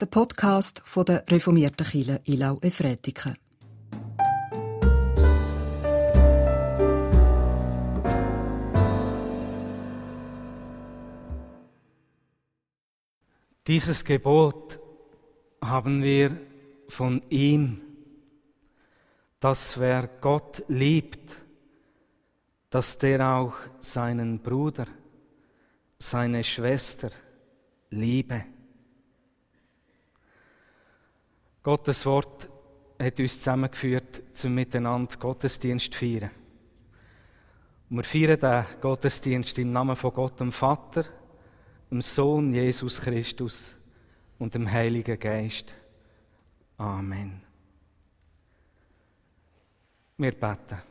der Podcast von der reformierten Kirche Ilau Efretiken. Dieses Gebot haben wir von ihm, dass wer Gott liebt, dass der auch seinen Bruder, seine Schwester liebe. Gottes Wort hat uns zusammengeführt, zum Miteinander Gottesdienst zu feiern. Und wir feiern den Gottesdienst im Namen von Gott, dem Vater, dem Sohn Jesus Christus und dem Heiligen Geist. Amen. Wir beten.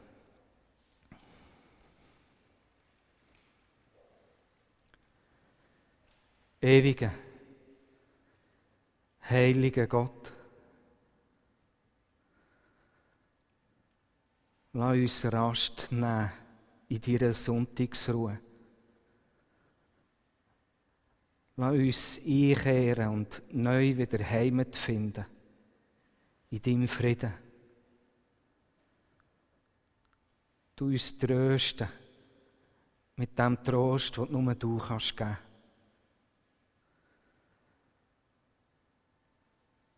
Ewiger, heiliger Gott, Lass uns Rast nehmen in deiner Sonntagsruhe. Lass uns einkehren und neu wieder Heimat finden. In deinem Frieden. Du uns trösten mit dem Trost, den nur du kannst geben.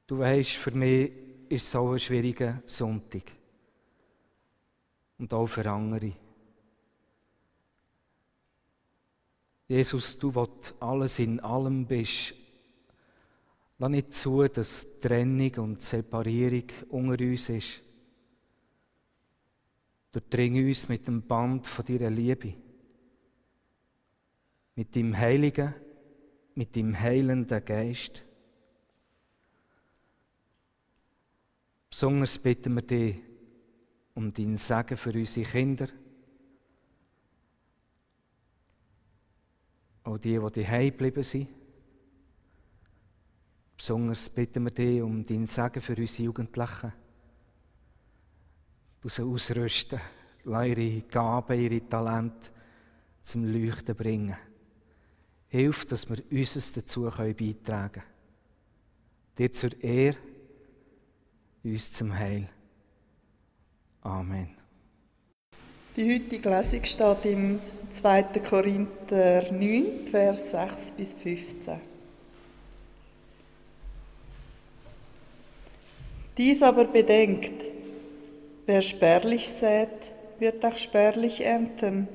Du weißt, für mich ist es so ein schwieriger Sonntag und auch für andere. Jesus, du, der alles in allem bist, lass nicht zu, dass Trennung und Separierung unter uns ist. Durchdring uns mit dem Band von deiner Liebe, mit dem Heiligen, mit dem heilenden Geist. Besonders bitten wir dich, um dein Segen für unsere Kinder. Auch die, die daheim geblieben sind. Besonders bitten wir dich um dein Segen für unsere Jugendlichen. Du sie ausrüsten, ihre Gaben, ihre Talente zum Leuchten bringen. Hilf, dass wir uns dazu beitragen können. Dir zur Ehre, uns zum Heil. Amen. Die heutige Lesung steht im 2. Korinther 9, Vers 6 bis 15. Dies aber bedenkt, wer spärlich sät, wird auch spärlich ernten,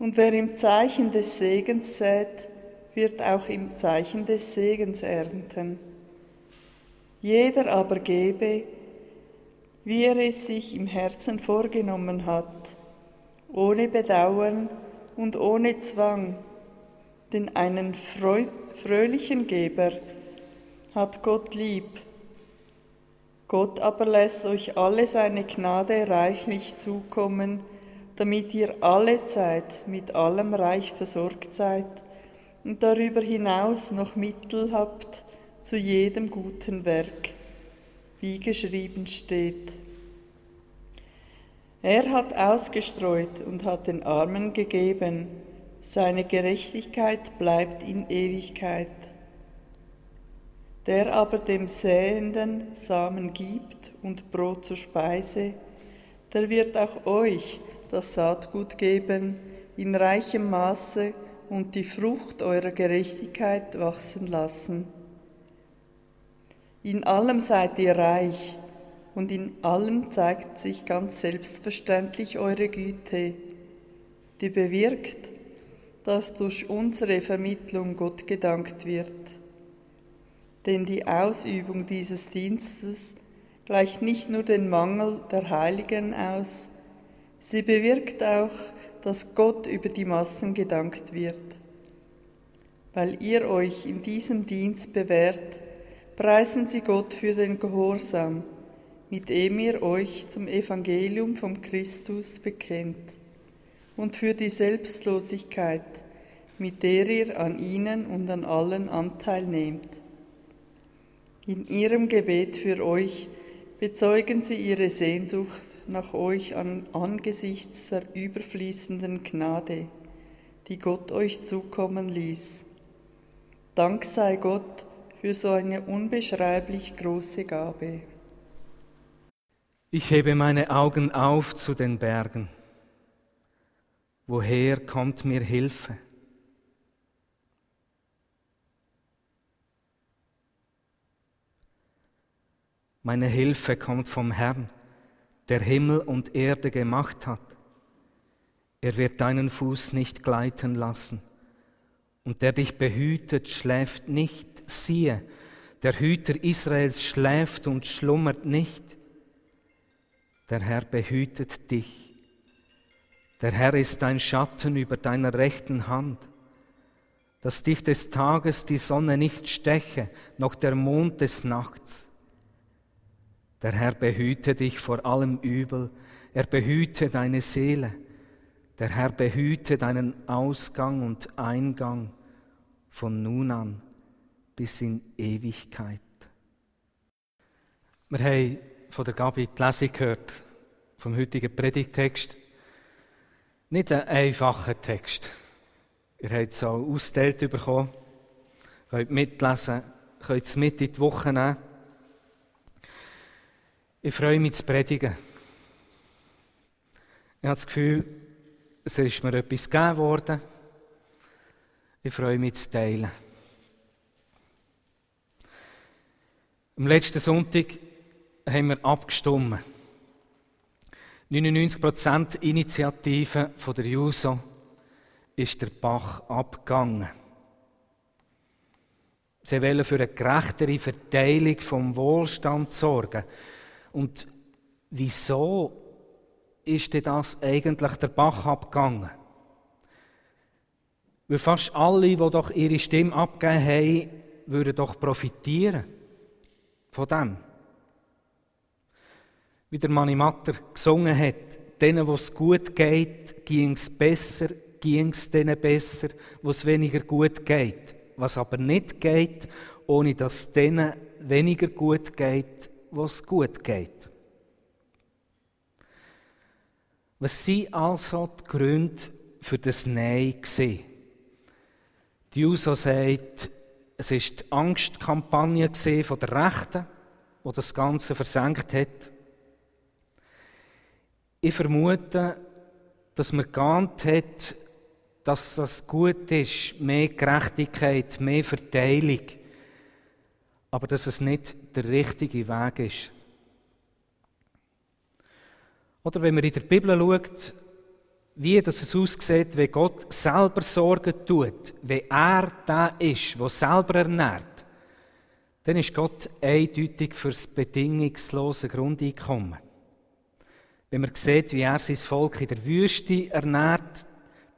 und wer im Zeichen des Segens sät, wird auch im Zeichen des Segens ernten. Jeder aber gebe, wie er es sich im Herzen vorgenommen hat, ohne Bedauern und ohne Zwang, denn einen fröhlichen Geber hat Gott lieb. Gott aber lässt euch alle seine Gnade reichlich zukommen, damit ihr alle Zeit mit allem reich versorgt seid und darüber hinaus noch Mittel habt zu jedem guten Werk wie geschrieben steht. Er hat ausgestreut und hat den Armen gegeben, seine Gerechtigkeit bleibt in Ewigkeit. Der aber dem Säenden Samen gibt und Brot zur Speise, der wird auch euch das Saatgut geben in reichem Maße und die Frucht eurer Gerechtigkeit wachsen lassen in allem seid ihr reich und in allem zeigt sich ganz selbstverständlich eure Güte, die bewirkt, dass durch unsere Vermittlung Gott gedankt wird. Denn die Ausübung dieses Dienstes gleicht nicht nur den Mangel der Heiligen aus, sie bewirkt auch, dass Gott über die Massen gedankt wird. Weil ihr euch in diesem Dienst bewährt, Preisen Sie Gott für den Gehorsam, mit dem ihr euch zum Evangelium vom Christus bekennt, und für die Selbstlosigkeit, mit der ihr an ihnen und an allen Anteil nehmt. In ihrem Gebet für euch bezeugen sie ihre Sehnsucht nach euch an, angesichts der überfließenden Gnade, die Gott euch zukommen ließ. Dank sei Gott, für so eine unbeschreiblich große Gabe. Ich hebe meine Augen auf zu den Bergen. Woher kommt mir Hilfe? Meine Hilfe kommt vom Herrn, der Himmel und Erde gemacht hat. Er wird deinen Fuß nicht gleiten lassen. Und der dich behütet, schläft nicht. Siehe, der Hüter Israels schläft und schlummert nicht. Der Herr behütet dich. Der Herr ist dein Schatten über deiner rechten Hand, dass dich des Tages die Sonne nicht steche, noch der Mond des Nachts. Der Herr behüte dich vor allem Übel, er behüte deine Seele. Der Herr behüte deinen Ausgang und Eingang von nun an bis in Ewigkeit. Wir haben von der Gabi die Lesung gehört, vom heutigen Predigtext. Nicht ein einfacher Text. Ihr habt es auch ausgeteilt bekommen, könnt mitlesen, könnt es mit in die Woche nehmen. Ich freue mich zu predigen. Ich habe das Gefühl, es ist mir etwas gegeben worden. Ich freue mich zu teilen. Am letzten Sonntag haben wir abgestimmt. 99% Initiative von der JUSO ist der Bach abgegangen. Sie wollen für eine gerechtere Verteilung vom Wohlstand sorgen. Und wieso ist denn das eigentlich der Bach abgegangen? Weil fast alle, die doch ihre Stimme abgegeben haben, würden doch profitieren von dem. Wie der Manni Matter gesungen hat, denen, wo es gut geht, ging es besser, ging es denen besser, wo es weniger gut geht. Was aber nicht geht, ohne dass denen weniger gut geht, wo es gut geht. Was sind also die Gründe für das Nein gesehen? Die USO sagt, es ist die Angstkampagne der Rechten, die das Ganze versenkt hat. Ich vermute, dass man geahnt hat, dass das gut ist, mehr Gerechtigkeit, mehr Verteilung, aber dass es nicht der richtige Weg ist. Oder wenn man in der Bibel schaut, wie das es aussieht, wenn Gott selber Sorgen tut, wenn er da ist, der selber ernährt, dann ist Gott eindeutig für das bedingungslose Grundeinkommen. Wenn man sieht, wie er sein Volk in der Wüste ernährt,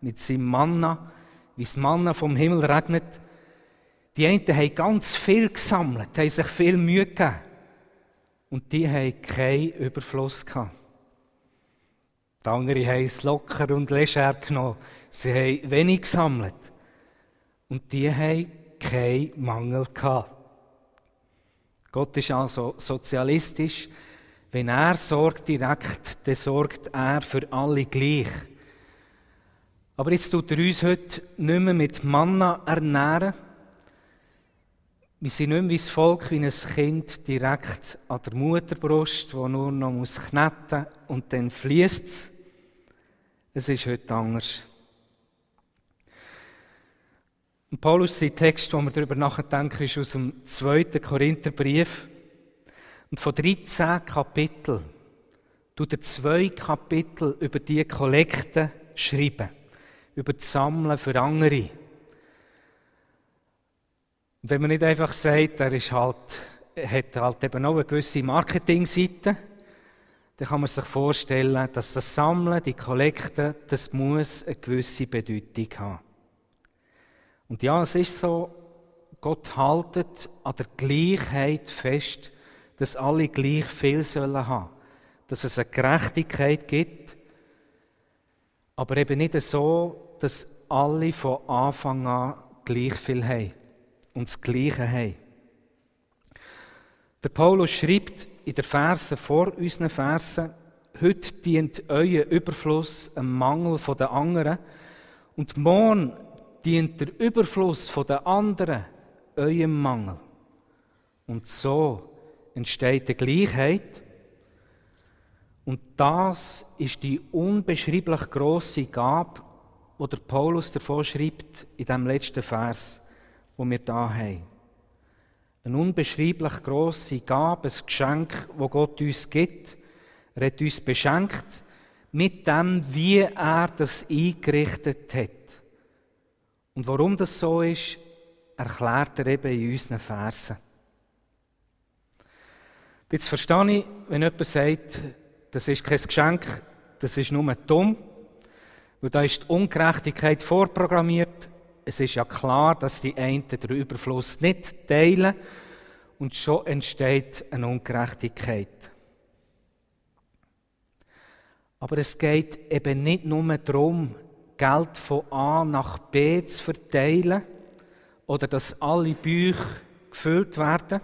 mit seinem Manna, wie das Manna vom Himmel regnet, die einen haben ganz viel gesammelt, haben sich viel Mühe gegeben. Und die haben keinen Überfluss gehabt. Die anderen haben es locker und leger genommen. Sie haben wenig gesammelt. Und die haben keinen Mangel gehabt. Gott ist also sozialistisch. Wenn er sorgt direkt, dann sorgt er für alle gleich. Aber jetzt tut er uns heute nicht mehr mit Manna ernähren. Wir sind nicht mehr wie das Volk, wie ein Kind direkt an der Mutterbrust, wo nur noch muss kneten und dann fließt es. Es ist heute anders. Und Paulus, sein Text, wo wir darüber nachdenken, ist aus dem 2. Korintherbrief. Und von 13 Kapiteln tut er zwei Kapitel über die Kollekte schreiben, über das Sammeln für andere. Und wenn man nicht einfach sagt, er ist halt, hat halt eben auch eine gewisse Marketingseite, dann kann man sich vorstellen, dass das Sammeln, die Kollekte, das muss eine gewisse Bedeutung haben. Und ja, es ist so, Gott haltet an der Gleichheit fest, dass alle gleich viel sollen haben. Dass es eine Gerechtigkeit gibt, aber eben nicht so, dass alle von Anfang an gleich viel haben und das Gleiche haben. Der Paulus schreibt in den Versen vor unseren Versen, heute dient euer Überfluss einem Mangel von den anderen und morgen dient der Überfluss von den anderen eurem Mangel. Und so entsteht die Gleichheit. Und das ist die unbeschreiblich große Gabe, wo der Paulus davon schreibt in dem letzten Vers, wo wir da haben. Eine unbeschreiblich große Gabe, ein Geschenk, wo Gott uns gibt. Er hat uns beschenkt mit dem, wie er das eingerichtet hat. Und warum das so ist, erklärt er eben in unseren Versen. Jetzt verstehe ich, wenn jemand sagt, das ist kein Geschenk, das ist nur dumm, weil da ist die Ungerechtigkeit vorprogrammiert. Es ist ja klar, dass die einen den Überfluss nicht teilen und schon entsteht eine Ungerechtigkeit. Aber es geht eben nicht nur darum, Geld von A nach B zu verteilen oder dass alle Bücher gefüllt werden.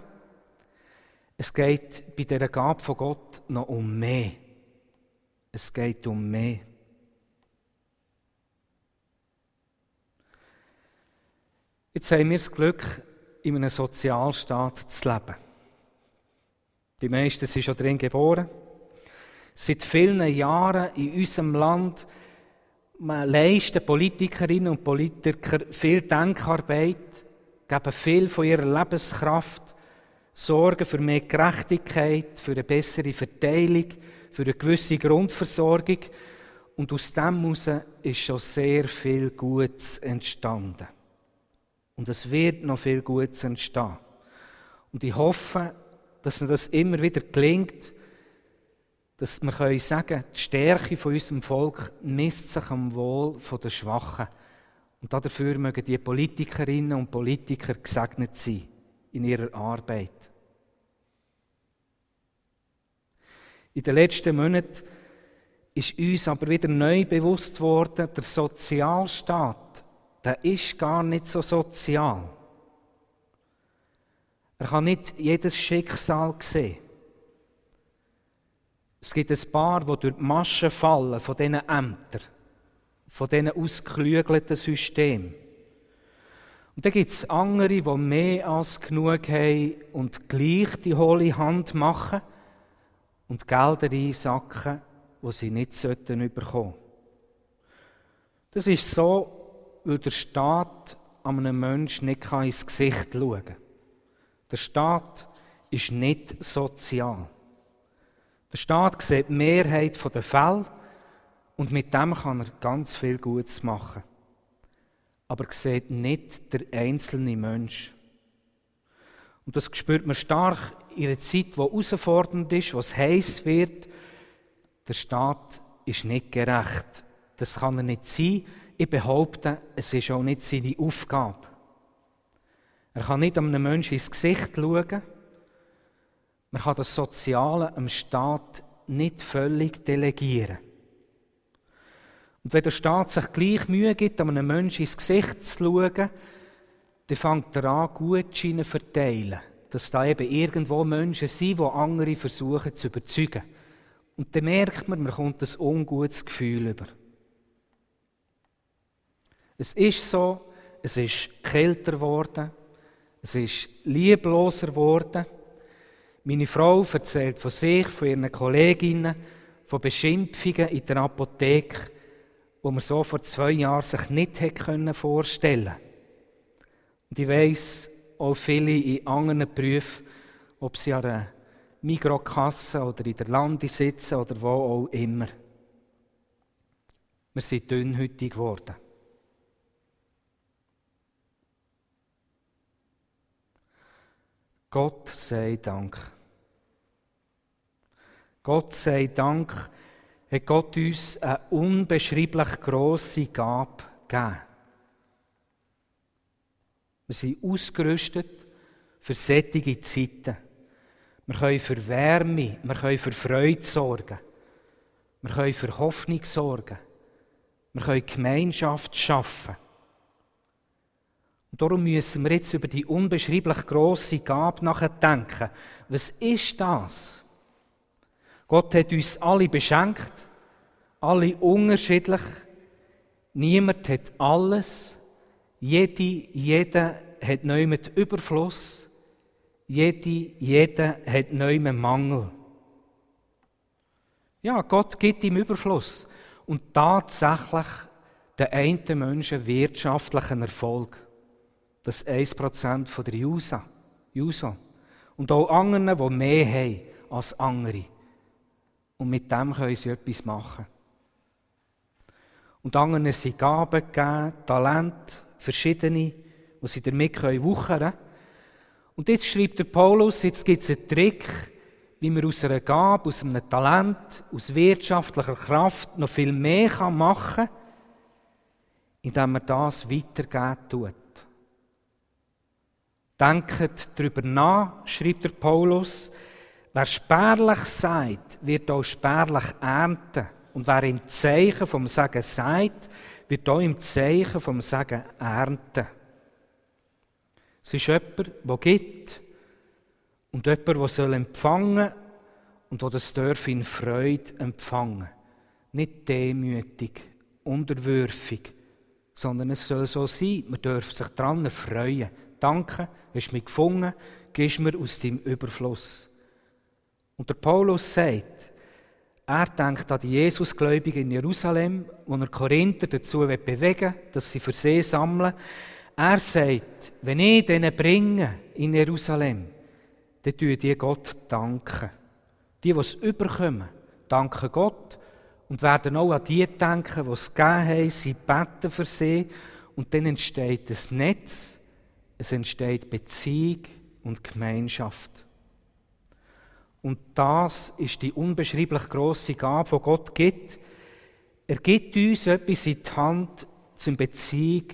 Es geht bei der Gabe von Gott noch um mehr. Es geht um mehr. Jetzt haben wir das Glück, in einem Sozialstaat zu leben. Die meisten sind schon drin geboren. Seit vielen Jahren in unserem Land leisten Politikerinnen und Politiker viel Denkarbeit, geben viel von ihrer Lebenskraft, sorgen für mehr Gerechtigkeit, für eine bessere Verteilung, für eine gewisse Grundversorgung. Und aus dem heraus ist schon sehr viel Gutes entstanden. Und es wird noch viel Gutes entstehen. Und ich hoffe, dass uns das immer wieder gelingt, dass wir können sagen die Stärke von unserem Volk misst sich am Wohl der Schwachen. Und dafür mögen die Politikerinnen und Politiker gesegnet sein in ihrer Arbeit. In den letzten Monaten ist uns aber wieder neu bewusst worden, der Sozialstaat, der ist gar nicht so sozial. Er kann nicht jedes Schicksal sehen. Es gibt ein paar, die durch die Maschen fallen von diesen Ämtern, von diesen ausgeklügelten Systemen. Und dann gibt es andere, die mehr als genug haben und gleich die hohle Hand machen und Gelder einsacken, die sie nicht sollten bekommen. Das ist so, weil der Staat einem Menschen nicht ins Gesicht schauen kann. Der Staat ist nicht sozial. Der Staat sieht die Mehrheit der Fälle und mit dem kann er ganz viel Gutes machen. Aber er sieht nicht der einzelne Mensch. Und das spürt man stark in einer Zeit, die herausfordernd ist, wo es heiß wird. Der Staat ist nicht gerecht. Das kann er nicht sein. Ich behaupte, es ist auch nicht seine Aufgabe. Er kann nicht einem Menschen ins Gesicht schauen man kann das Soziale am Staat nicht völlig delegieren. Und wenn der Staat sich gleich Mühe gibt, einem Menschen ins Gesicht zu schauen, dann fängt er an, Gutscheine zu verteilen. Dass da eben irgendwo Menschen sind, die andere versuchen zu überzeugen. Und dann merkt man, man kommt ein ungutes Gefühl über. Es ist so, es ist kälter geworden, es ist liebloser geworden. Meine Frau erzählt von sich, von ihren Kolleginnen, von Beschimpfungen in der Apotheke, wo man so vor zwei Jahren sich nicht hätte vorstellen können. Und ich weiss auch viele in anderen Berufen, ob sie an einer Mikrokasse oder in der Lande sitzen oder wo auch immer. Wir sind dünnhütig geworden. Gott sei Dank. Gott sei Dank hat Gott uns eine unbeschreiblich grosse Gabe gegeben. Wir sind ausgerüstet für sättige Zeiten. Wir können für Wärme, wir können für Freude sorgen. Wir können für Hoffnung sorgen. Wir können Gemeinschaft schaffen. Und darum müssen wir jetzt über die unbeschreiblich grosse Gabe nachdenken. Was ist das? Gott hat uns alle beschenkt, alle unterschiedlich. Niemand hat alles. Jede, jeder hat mit Überfluss. Jede, jeder hat neuen Mangel. Ja, Gott gibt ihm Überfluss. Und tatsächlich den einen Menschen wirtschaftlichen Erfolg. Das 1% von der Jusa. Juso. Und auch anderen, die mehr haben als andere. Und mit dem können sie etwas machen. Und anderen sind Gaben gegeben, Talent, verschiedene, die sie damit wuchern können. Und jetzt schreibt der Paulus, jetzt gibt es einen Trick, wie man aus einer Gabe, aus einem Talent, aus wirtschaftlicher Kraft noch viel mehr machen kann, indem man das weitergeben tut. Denkt darüber nach, schreibt der Paulus, wer spärlich sagt, wird auch spärlich ernten. Und wer im Zeichen vom Sagen sagt, wird auch im Zeichen vom Sagen ernten. Es ist jemand, der gibt und jemand, der soll empfangen und der das darf in Freude empfangen. Nicht demütig, unterwürfig, sondern es soll so sein, man darf sich daran freuen. Danke, hast mich gefunden, gibst mir aus deinem Überfluss. Und der Paulus sagt, er denkt an die Jesusgläubigen in Jerusalem, wo er Korinther dazu bewegen will, dass sie für sie sammeln. Er sagt, wenn ich denen bringe in Jerusalem, dann tun die Gott danken. Die, die es überkommen, danken Gott und werden auch an die denken, die es gegeben haben. Sie beten für sie und dann entsteht ein Netz, es entsteht Beziehung und Gemeinschaft. Und das ist die unbeschreiblich große Gabe, die Gott gibt. Er gibt uns etwas in die Hand zum Beziehung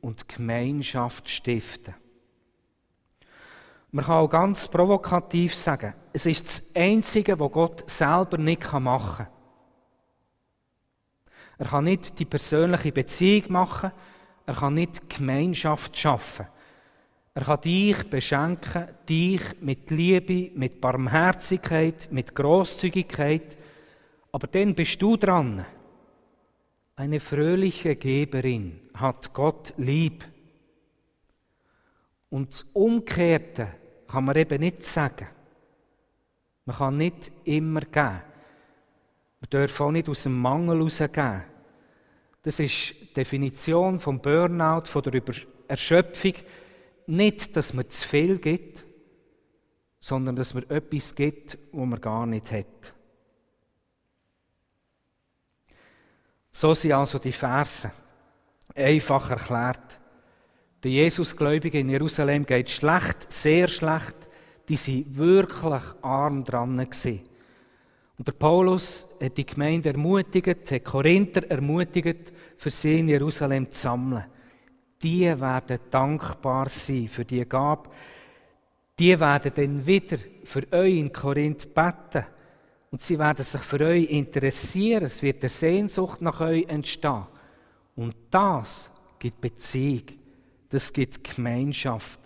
und Gemeinschaft stiften. Man kann auch ganz provokativ sagen, es ist das Einzige, was Gott selber nicht machen kann. Er kann nicht die persönliche Beziehung machen, er kann nicht Gemeinschaft schaffen. Er kann dich beschenken, dich mit Liebe, mit Barmherzigkeit, mit Großzügigkeit. Aber dann bist du dran. Eine fröhliche Geberin hat Gott lieb. Und das Umkehrte kann man eben nicht sagen. Man kann nicht immer geben. Man darf auch nicht aus dem Mangel herausgeben. Das ist die Definition vom Burnout, von der Erschöpfung nicht, dass man zu viel gibt, sondern dass man etwas gibt, wo man gar nicht hat. So sind also die Verse einfach erklärt. Der Jesusgläubigen in Jerusalem geht schlecht, sehr schlecht. Die sind wirklich arm dran. Und der Paulus hat die Gemeinde ermutigt, hat Korinther ermutigt, für sie in Jerusalem zu sammeln die werden dankbar sein für die Gabe. Die werden dann wieder für euch in Korinth beten. Und sie werden sich für euch interessieren. Es wird eine Sehnsucht nach euch entstehen. Und das gibt Beziehung. Das gibt Gemeinschaft.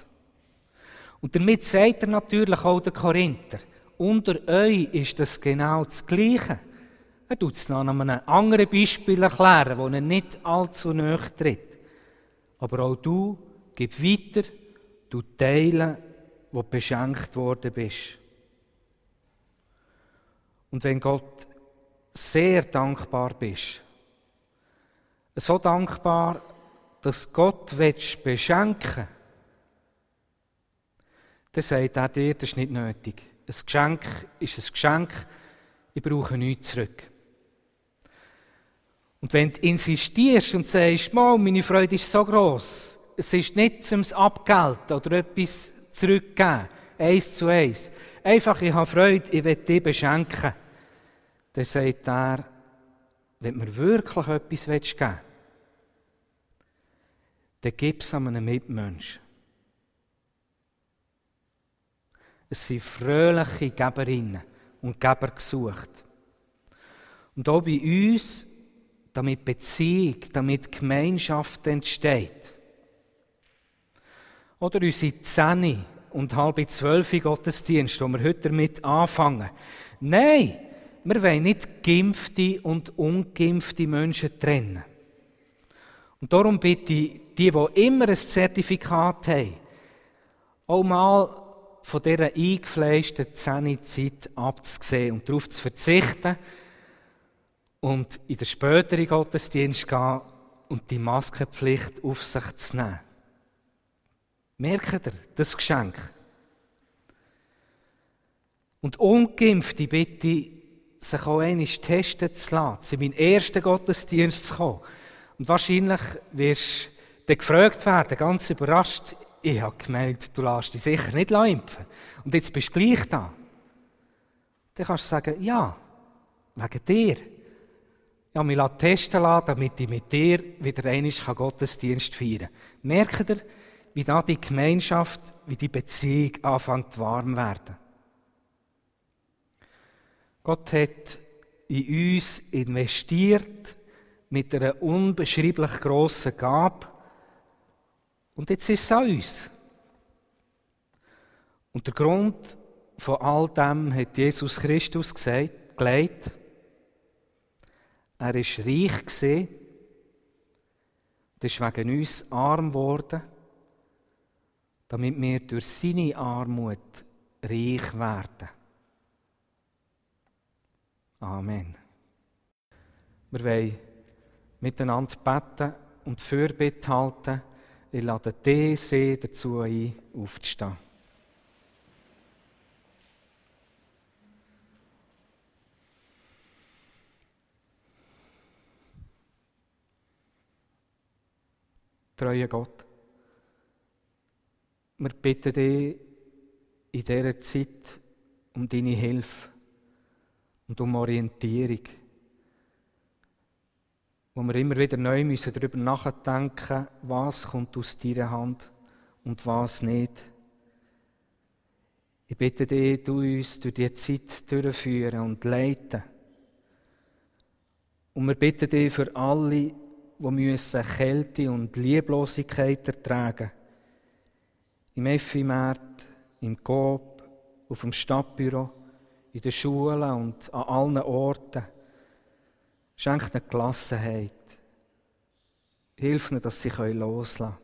Und damit sagt er natürlich auch der Korinther, unter euch ist das genau das Gleiche. Er tut es noch an einem anderen Beispiel erklären, wo er nicht allzu nahe tritt. Aber auch du gib weiter, du teilen, wo du beschenkt worden bist. Und wenn Gott sehr dankbar bist, so dankbar, dass Gott willst beschenken dann sagt er dir, das ist nicht nötig. Ein Geschenk ist ein Geschenk, ich brauche nichts zurück. Und wenn du insistierst und sagst, meine Freude ist so groß, es ist nicht zum Abgelten oder etwas zurückgeben, eins zu eins. Einfach, ich habe Freude, ich will dich beschenken. Dann sagt er, wenn mir wirklich etwas geben willst, dann gib es einem Mitmenschen. Es sind fröhliche Geberinnen und Geber gesucht. Und auch bei uns damit Beziehung, damit Gemeinschaft entsteht. Oder unsere 10 und halb zwölf Gottesdienst, wo wir heute damit anfangen. Nein, wir wollen nicht geimpfte und ungeimpfte Menschen trennen. Und darum bitte ich die, die immer ein Zertifikat haben, auch mal von dieser eingefleischten Zähnezeit abzusehen und darauf zu verzichten und in den späteren Gottesdienst gehen und die Maskenpflicht auf sich zu nehmen. Merkt ihr das Geschenk? Und Ungeimpfte bitte sich auch einmal testen zu lassen, in meinen ersten Gottesdienst zu kommen. Und wahrscheinlich wirst du gefragt werden, ganz überrascht, ich habe gemeint, du lässt dich sicher nicht impfen. Und jetzt bist du gleich da. Dann kannst du sagen, ja, wegen dir. Ja, mich testen lassen, damit ich mit dir wieder einmal Gottesdienst feiern kann. Merkt ihr, wie da die Gemeinschaft, wie die Beziehung anfängt warm werden? Gott hat in uns investiert mit einer unbeschreiblich grossen Gabe. Und jetzt ist es an uns. Und der Grund von all dem hat Jesus Christus gesagt, gelegt. Er ist reich gesehen, ist wegen uns arm geworden, damit wir durch seine Armut reich werden. Amen. Wir wollen miteinander beten und Fürbitte halten. Ich lade dich dazu ein, aufzustehen. Treue Gott, wir bitten dich in dieser Zeit um deine Hilfe und um Orientierung wo wir immer wieder neu müssen darüber nachdenken was kommt aus deiner Hand und was nicht. Ich bitte dich, du uns durch diese Zeit durchführen und leiten. Und wir bitten dich für alle, die müssen Kälte und Lieblosigkeit ertragen Im Effimärt, im Coop, auf dem Stadtbüro, in den Schulen und an allen Orten. Schenk ihnen Gelassenheit. Hilf ihnen, dass sie loslassen können.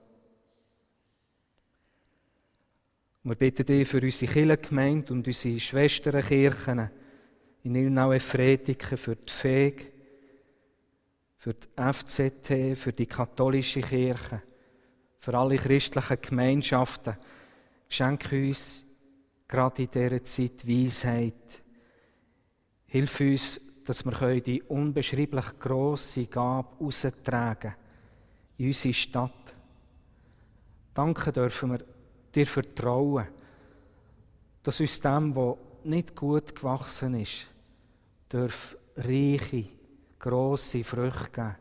Wir bitten dich für unsere Kirchengemeinde und unsere Schwesternkirchen in Ilnau Frediken, für die FEG, für die FZT, für die katholische Kirche, für alle christlichen Gemeinschaften. Schenk uns gerade in dieser Zeit Weisheit. Hilf uns, dass wir die unbeschreiblich grosse Gabe austragen in unsere Stadt. Danke dürfen wir dir vertrauen, dass uns dem, was nicht gut gewachsen ist, reiche, grosse Früchte geben,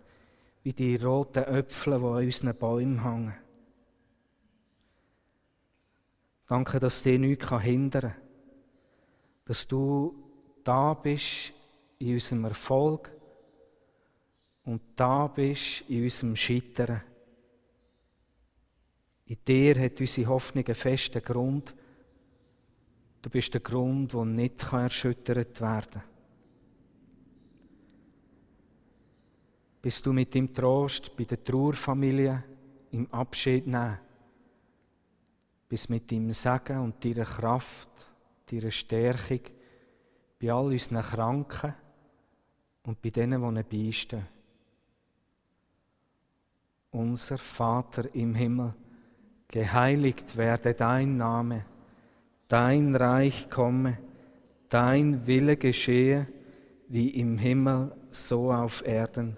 wie die roten Äpfel, die an unseren Bäumen hängen. Danke, dass dir nichts hindern kann, dass du da bist in unserem Erfolg und da bist in unserem Scheitern. In dir hat unsere Hoffnung einen festen Grund. Du bist der Grund, der nicht erschüttert werden kann. Bist du mit dem Trost bei der Trauerfamilie im Abschied nehmen? Bist mit deinem Segen und deiner Kraft, deiner Stärkung bei all unseren Kranken, und bei denen, die beistehen. Unser Vater im Himmel, geheiligt werde dein Name, dein Reich komme, dein Wille geschehe, wie im Himmel, so auf Erden.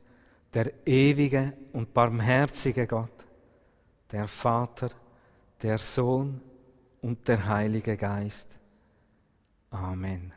der ewige und barmherzige Gott, der Vater, der Sohn und der Heilige Geist. Amen.